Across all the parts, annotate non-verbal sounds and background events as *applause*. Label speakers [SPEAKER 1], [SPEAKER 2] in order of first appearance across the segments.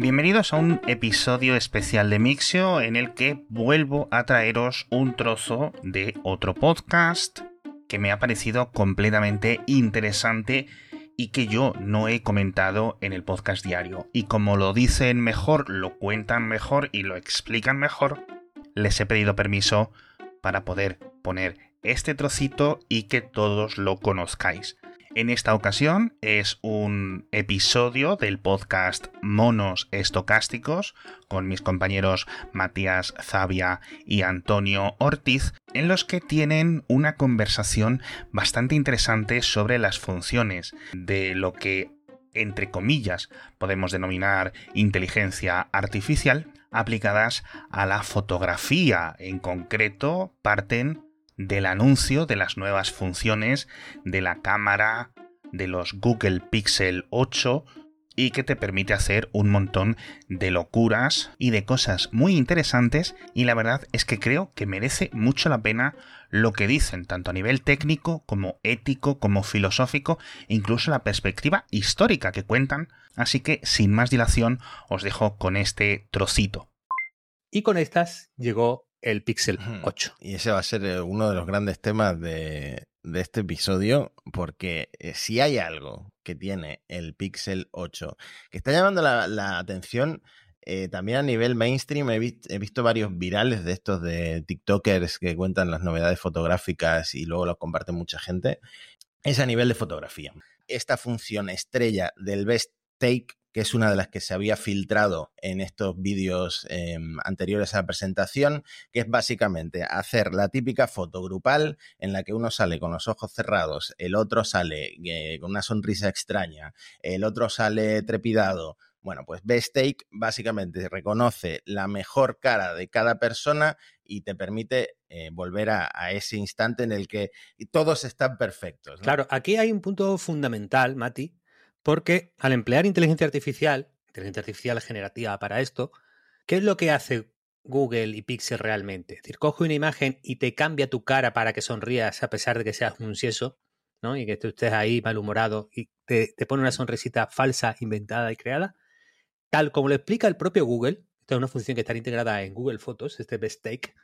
[SPEAKER 1] Bienvenidos a un episodio especial de Mixio en el que vuelvo a traeros un trozo de otro podcast que me ha parecido completamente interesante y que yo no he comentado en el podcast diario. Y como lo dicen mejor, lo cuentan mejor y lo explican mejor, les he pedido permiso para poder poner este trocito y que todos lo conozcáis. En esta ocasión es un episodio del podcast Monos Estocásticos con mis compañeros Matías Zavia y Antonio Ortiz, en los que tienen una conversación bastante interesante sobre las funciones de lo que entre comillas podemos denominar inteligencia artificial aplicadas a la fotografía. En concreto, parten del anuncio de las nuevas funciones de la cámara de los Google Pixel 8 y que te permite hacer un montón de locuras y de cosas muy interesantes y la verdad es que creo que merece mucho la pena lo que dicen, tanto a nivel técnico como ético, como filosófico incluso la perspectiva histórica que cuentan, así que sin más dilación os dejo con este trocito.
[SPEAKER 2] Y con estas llegó el Pixel 8.
[SPEAKER 3] Y ese va a ser eh, uno de los grandes temas de, este episodio, porque eh, si hay algo que tiene el Pixel 8 que está llamando la, atención, eh, también a nivel mainstream he, visto varios virales de estos de TikTokers que cuentan las novedades fotográficas y luego los comparte mucha gente, es a nivel de fotografía. Esta función estrella del Best Take que es una de las que se había filtrado en estos vídeos em, anteriores a la presentación, que es básicamente hacer la típica foto grupal en la que uno sale con los ojos cerrados, el otro sale eh, con una sonrisa extraña, el otro sale trepidado. Bueno, pues Best Take básicamente reconoce la mejor cara de cada persona y te permite eh, volver a, ese instante en el que todos están perfectos.
[SPEAKER 2] Claro, aquí hay un punto fundamental, Mati, porque al emplear inteligencia artificial, inteligencia artificial generativa para esto, ¿qué es lo que hace Google y Pixel realmente? Es decir, coge una imagen y te cambia tu cara para que sonrías a pesar de que seas un sieso, ¿no? Y que estés ahí malhumorado y te, pone una sonrisita falsa, inventada y creada. Tal como lo explica el propio Google, esta es una función que está integrada en Google Fotos, este Best Take,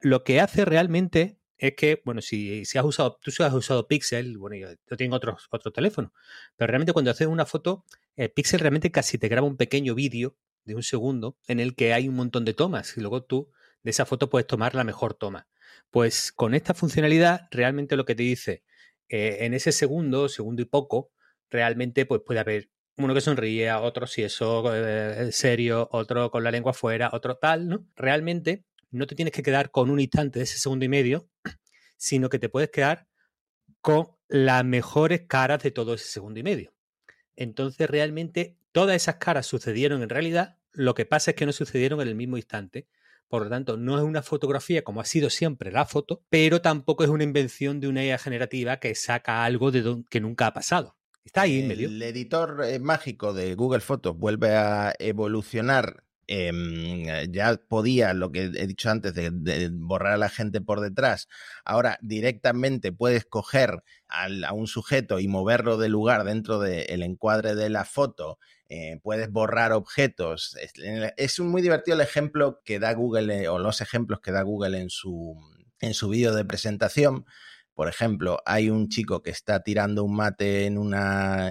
[SPEAKER 2] lo que hace realmente es que, bueno, si, si has usado, tú si has usado Pixel, bueno, yo, tengo otros, otros teléfonos, pero realmente cuando haces una foto, el Pixel realmente casi te graba un pequeño vídeo de un segundo en el que hay un montón de tomas y luego tú de esa foto puedes tomar la mejor toma. Pues con esta funcionalidad, realmente lo que te dice, eh, en ese segundo, segundo y poco, realmente pues puede haber uno que sonríe, otro si eso eh, serio, otro con la lengua afuera, otro tal, ¿no? Realmente no te tienes que quedar con un instante de ese segundo y medio, sino que te puedes quedar con las mejores caras de todo ese segundo y medio. Entonces, realmente, todas esas caras sucedieron en realidad, lo que pasa es que no sucedieron en el mismo instante. Por lo tanto, no es una fotografía como ha sido siempre la foto, pero tampoco es una invención de una IA generativa que saca algo de que nunca ha pasado. Está ahí en medio.
[SPEAKER 3] El editor eh, mágico de Google Fotos vuelve a evolucionar eh, ya podía, lo que he dicho antes, de, borrar a la gente por detrás, ahora directamente puedes coger a un sujeto y moverlo de lugar dentro del encuadre de la foto, eh, puedes borrar objetos. Es, muy divertido el ejemplo que da Google, eh, o los ejemplos que da Google en su, en su vídeo de presentación. Por ejemplo, hay un chico que está tirando un mate en una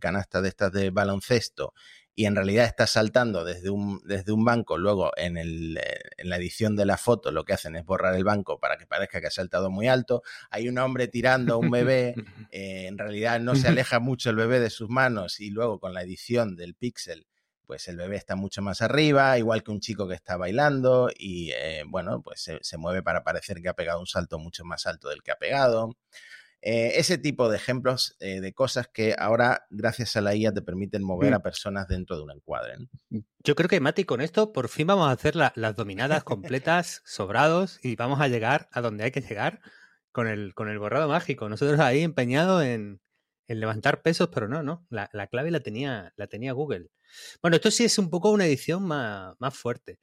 [SPEAKER 3] canasta de estas de baloncesto y en realidad está saltando desde un, desde un banco, luego en, el, eh, en, la edición de la foto lo que hacen es borrar el banco para que parezca que ha saltado muy alto. Hay un hombre tirando a un bebé, *laughs* eh, en realidad no se aleja mucho el bebé de sus manos y luego con la edición del píxel pues el bebé está mucho más arriba, igual que un chico que está bailando y eh, bueno, pues se, se, mueve para parecer que ha pegado un salto mucho más alto del que ha pegado. Eh, ese tipo de ejemplos eh, de cosas que ahora, gracias a la IA, te permiten mover a mm. personas dentro de un encuadre.
[SPEAKER 2] Mm, yo creo que, Mati, con esto por fin vamos a hacer las dominadas completas, sobrados, y vamos a llegar a donde hay que llegar con el, con el borrado mágico. Nosotros ahí empeñados en, levantar pesos, pero no, no. La, clave la tenía, la tenía Google. Bueno, esto sí es un poco una edición más, fuerte.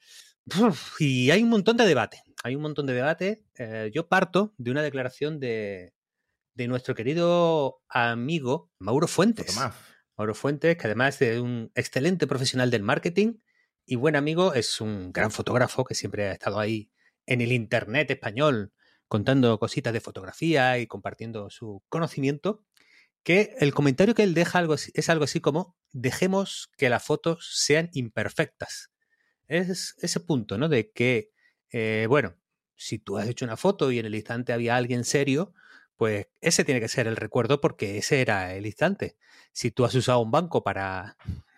[SPEAKER 2] y hay un montón de debate. Hay un montón de debate. Eh, yo parto de una declaración de, de nuestro querido amigo Mauro Fuentes. Mauro Fuentes, que además es un excelente profesional del marketing y buen amigo, es un gran fotógrafo que siempre ha estado ahí en el Internet español contando cositas de fotografía y compartiendo su conocimiento, que el comentario que él deja algo es algo así como dejemos que las fotos sean imperfectas. Es ese punto, ¿no? De que, eh, bueno, si tú has hecho una foto y en el instante había alguien serio, pues ese tiene que ser el recuerdo porque ese era el instante. Si tú has usado un banco para,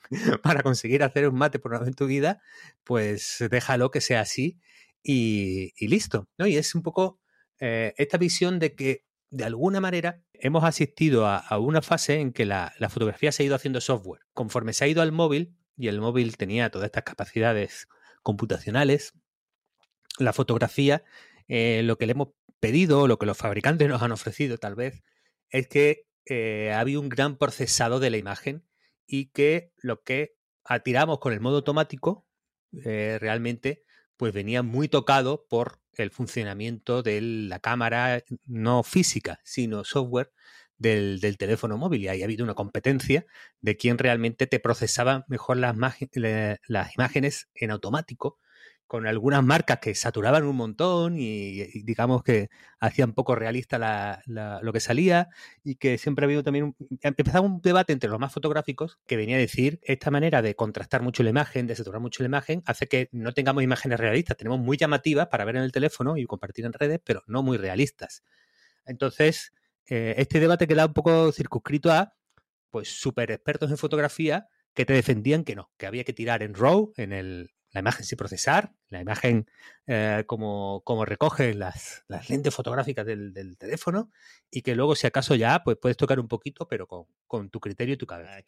[SPEAKER 2] *laughs* para conseguir hacer un mate por una vez en tu vida, pues déjalo que sea así y, listo. ¿no? Y es un poco eh, esta visión de que de alguna manera hemos asistido a, una fase en que la, fotografía se ha ido haciendo software. Conforme se ha ido al móvil, y el móvil tenía todas estas capacidades computacionales, la fotografía, eh, lo que le hemos pedido, lo que los fabricantes nos han ofrecido tal vez, es que eh, había un gran procesado de la imagen y que lo que atiramos con el modo automático eh, realmente pues venía muy tocado por el funcionamiento de la cámara no física, sino software del, teléfono móvil. Y ahí ha habido una competencia de quién realmente te procesaba mejor las imágenes en automático con algunas marcas que saturaban un montón y, digamos que hacían poco realista lo que salía y que siempre ha habido también, empezaba un debate entre los más fotográficos que venía a decir esta manera de contrastar mucho la imagen, de saturar mucho la imagen, hace que no tengamos imágenes realistas, tenemos muy llamativas para ver en el teléfono y compartir en redes, pero no muy realistas. Entonces, eh, este debate queda un poco circunscrito a pues súper expertos en fotografía que te defendían que no, que había que tirar en RAW, en el, la imagen sin procesar, la imagen eh, como, como, recoge las, lentes fotográficas del, teléfono y que luego si acaso ya pues puedes tocar un poquito pero con, tu criterio y tu cabeza.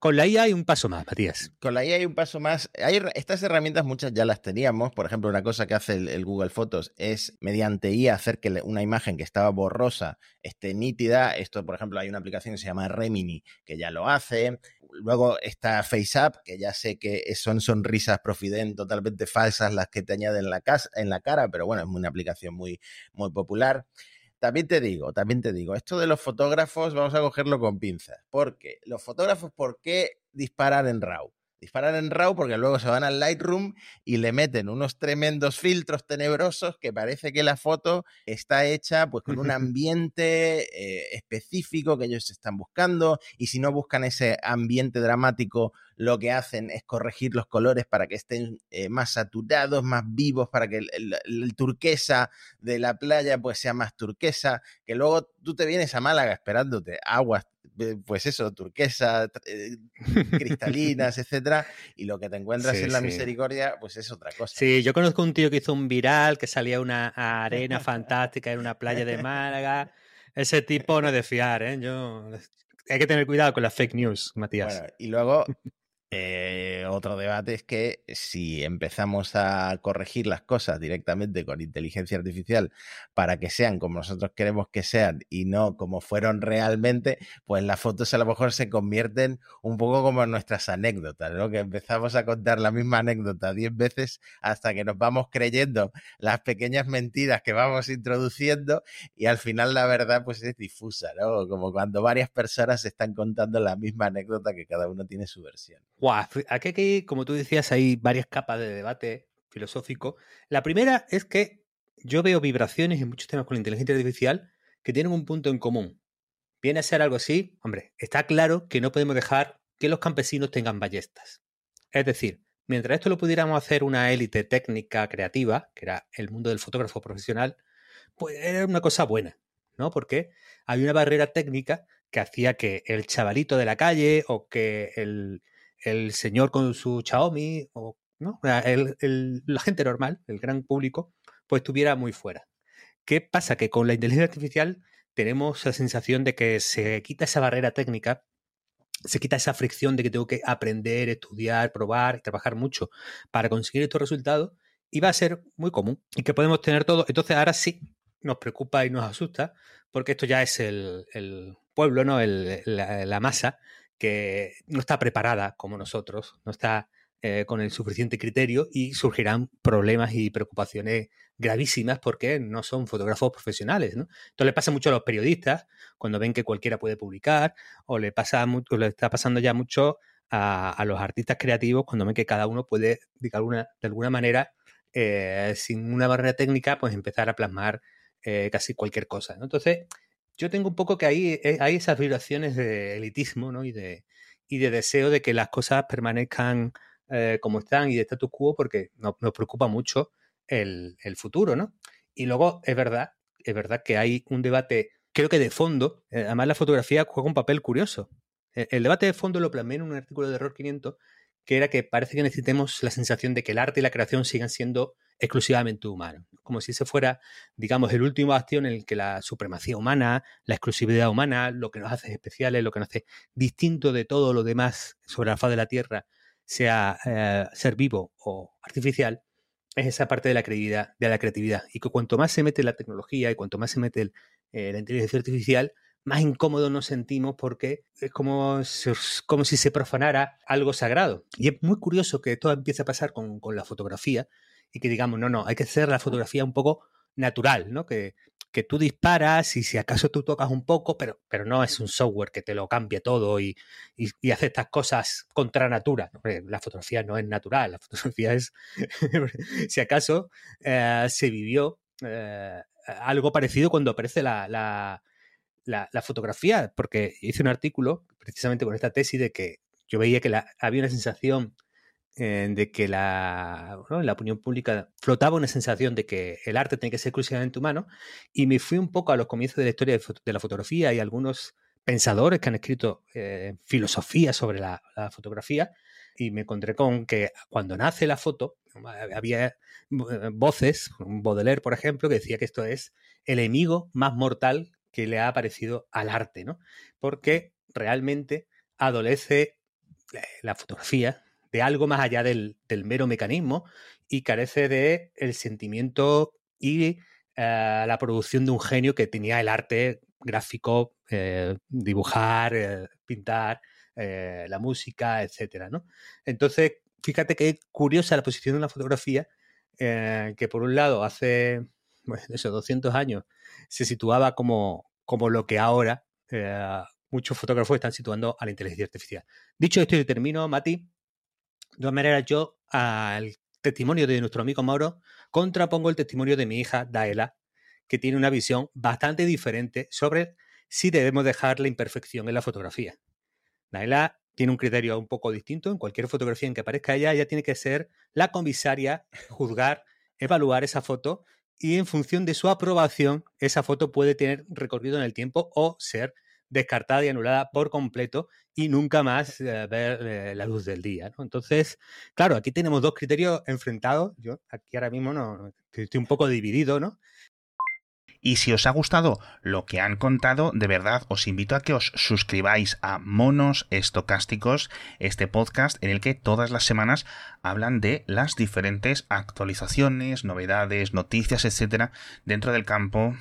[SPEAKER 2] Con la IA hay un paso más, Matías.
[SPEAKER 3] Con la IA hay un paso más. Hay, estas herramientas muchas ya las teníamos. Por ejemplo, una cosa que hace el, Google Fotos es mediante IA hacer que una imagen que estaba borrosa esté nítida. Esto, por ejemplo, hay una aplicación que se llama Remini que ya lo hace. Luego está FaceApp, que ya sé que son sonrisas Profident totalmente falsas las que te añaden la en la cara, pero bueno, es una aplicación muy, muy popular. También te digo, también te digo, esto de los fotógrafos vamos a cogerlo con pinzas, porque los fotógrafos, ¿por qué disparar en RAW? Disparan en RAW porque luego se van al Lightroom y le meten unos tremendos filtros tenebrosos que parece que la foto está hecha pues con un *laughs* ambiente eh, específico que ellos están buscando y si no buscan ese ambiente dramático lo que hacen es corregir los colores para que estén eh, más saturados, más vivos, para que el, turquesa de la playa pues sea más turquesa, que luego tú te vienes a Málaga esperándote aguas pues eso, turquesa, eh, cristalinas, *laughs* etcétera, y lo que te encuentras en la misericordia, pues es otra cosa.
[SPEAKER 2] Sí, yo conozco un tío que hizo un viral, que salía una arena fantástica en una playa de Málaga. Ese tipo no es de fiar, ¿eh? Yo... Hay que tener cuidado con las fake news, Matías.
[SPEAKER 3] Bueno, y luego eh, otro debate es que si empezamos a corregir las cosas directamente con inteligencia artificial para que sean como nosotros queremos que sean y no como fueron realmente, pues las fotos a lo mejor se convierten un poco como nuestras anécdotas, ¿no? Que empezamos a contar la misma anécdota diez veces hasta que nos vamos creyendo las pequeñas mentiras que vamos introduciendo y al final la verdad pues es difusa, ¿no? Como cuando varias personas están contando la misma anécdota que cada uno tiene su versión.
[SPEAKER 2] Aquí, como tú decías, hay varias capas de debate filosófico. La primera es que yo veo vibraciones en muchos temas con la inteligencia artificial que tienen un punto en común. Viene a ser algo así, hombre, está claro que no podemos dejar que los campesinos tengan ballestas. Es decir, mientras esto lo pudiéramos hacer una élite técnica creativa, que era el mundo del fotógrafo profesional, pues era una cosa buena, ¿no? Porque hay una barrera técnica que hacía que el chavalito de la calle o que el, el señor con su Xiaomi o ¿no? la gente normal, el gran público, pues estuviera muy fuera. ¿Qué pasa? Que con la inteligencia artificial tenemos la sensación de que se quita esa barrera técnica, se quita esa fricción de que tengo que aprender, estudiar, probar trabajar mucho para conseguir estos resultados y va a ser muy común y que podemos tener todo. Entonces ahora sí nos preocupa y nos asusta porque esto ya es el, pueblo, ¿no? la, la, masa que no está preparada como nosotros, no está eh, con el suficiente criterio y surgirán problemas y preocupaciones gravísimas porque no son fotógrafos profesionales. ¿no? Esto le pasa mucho a los periodistas cuando ven que cualquiera puede publicar o le, pasa mucho, le está pasando ya mucho a, los artistas creativos cuando ven que cada uno puede, de alguna, de alguna manera, eh, sin una barrera técnica, pues empezar a plasmar eh, casi cualquier cosa. Entonces, yo tengo un poco que ahí hay esas vibraciones de elitismo ¿no? y, de, y de deseo de que las cosas permanezcan eh, como están y de status quo porque nos, preocupa mucho el, futuro, ¿no? Y luego es verdad, es verdad que hay un debate, creo que de fondo, eh, además la fotografía juega un papel curioso. E, el, debate de fondo lo plasmé en un artículo de Error 500 que era que parece que necesitemos la sensación de que el arte y la creación sigan siendo exclusivamente humanos, como si ese fuera, digamos, el último acción en el que la supremacía humana, la exclusividad humana, lo que nos hace especiales, lo que nos hace distinto de todo lo demás sobre la faz de la Tierra, sea eh, ser vivo o artificial, es esa parte de la creatividad, de la creatividad. Y que cuanto más se mete la tecnología y cuanto más se mete eh, la inteligencia artificial, más incómodo nos sentimos porque es como, como si se profanara algo sagrado. Y es muy curioso que esto empiece a pasar con, con la fotografía y que digamos, no, no, hay que hacer la fotografía un poco natural, ¿no? Que, que tú disparas y si acaso tú tocas un poco, pero, pero no es un software que te lo cambie todo y, y, hace estas cosas contra natura. La fotografía no es natural, la *laughs* fotografía es, si acaso, eh, se vivió eh, algo parecido cuando aparece la, la, la, fotografía, porque hice un artículo precisamente con esta tesis de que yo veía que había una sensación eh, de que la, la opinión pública flotaba una sensación de que el arte tiene que ser exclusivamente humano y me fui un poco a los comienzos de la historia de, la fotografía y algunos pensadores que han escrito eh, filosofía sobre la, fotografía y me encontré con que cuando nace la foto había voces, Baudelaire por ejemplo, que decía que esto es el enemigo más mortal que le ha aparecido al arte, ¿no? Porque realmente adolece la fotografía de algo más allá del, mero mecanismo y carece de el sentimiento y eh, la producción de un genio que tenía el arte gráfico, eh, dibujar, eh, pintar, la música, etcétera, ¿no? Entonces, fíjate que curiosa la posición de la fotografía, que por un lado hace, bueno, *laughs* esos 200 años se situaba como, como lo que ahora muchos fotógrafos están situando a la inteligencia artificial. Dicho esto, y termino, Mati, de todas maneras, yo al testimonio de nuestro amigo Mauro contrapongo el testimonio de mi hija Daela, que tiene una visión bastante diferente sobre si debemos dejar la imperfección en la fotografía. Daela tiene un criterio un poco distinto. En cualquier fotografía en que aparezca ella, ella tiene que ser la comisaria, juzgar, evaluar esa foto y en función de su aprobación, esa foto puede tener recorrido en el tiempo o ser descartada y anulada por completo y nunca más eh, ver eh, la luz del día. Entonces, claro, aquí tenemos dos criterios enfrentados. Yo aquí ahora mismo no, estoy un poco dividido, ¿no?
[SPEAKER 1] Y si os ha gustado lo que han contado, de verdad os invito a que os suscribáis a Monos Estocásticos, este podcast en el que todas las semanas hablan de las diferentes actualizaciones, novedades, noticias, etcétera, dentro del campo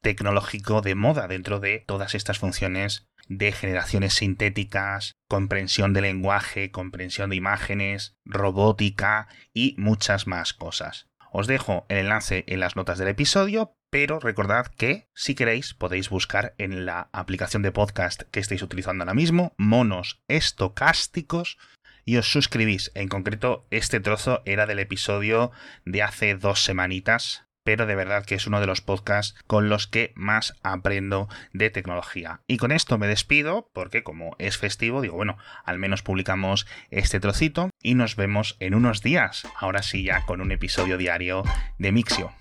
[SPEAKER 1] tecnológico de moda dentro de todas estas funciones de generaciones sintéticas, comprensión de lenguaje, comprensión de imágenes, robótica y muchas más cosas. Os dejo el enlace en las notas del episodio, pero recordad que si queréis podéis buscar en la aplicación de podcast que estéis utilizando ahora mismo, monos estocásticos, y os suscribís. En concreto, este trozo era del episodio de hace dos semanitas pero de verdad que es uno de los podcasts con los que más aprendo de tecnología. Y con esto me despido, porque como es festivo, digo, bueno, al menos publicamos este trocito y nos vemos en unos días, ahora sí ya con un episodio diario de Mixio.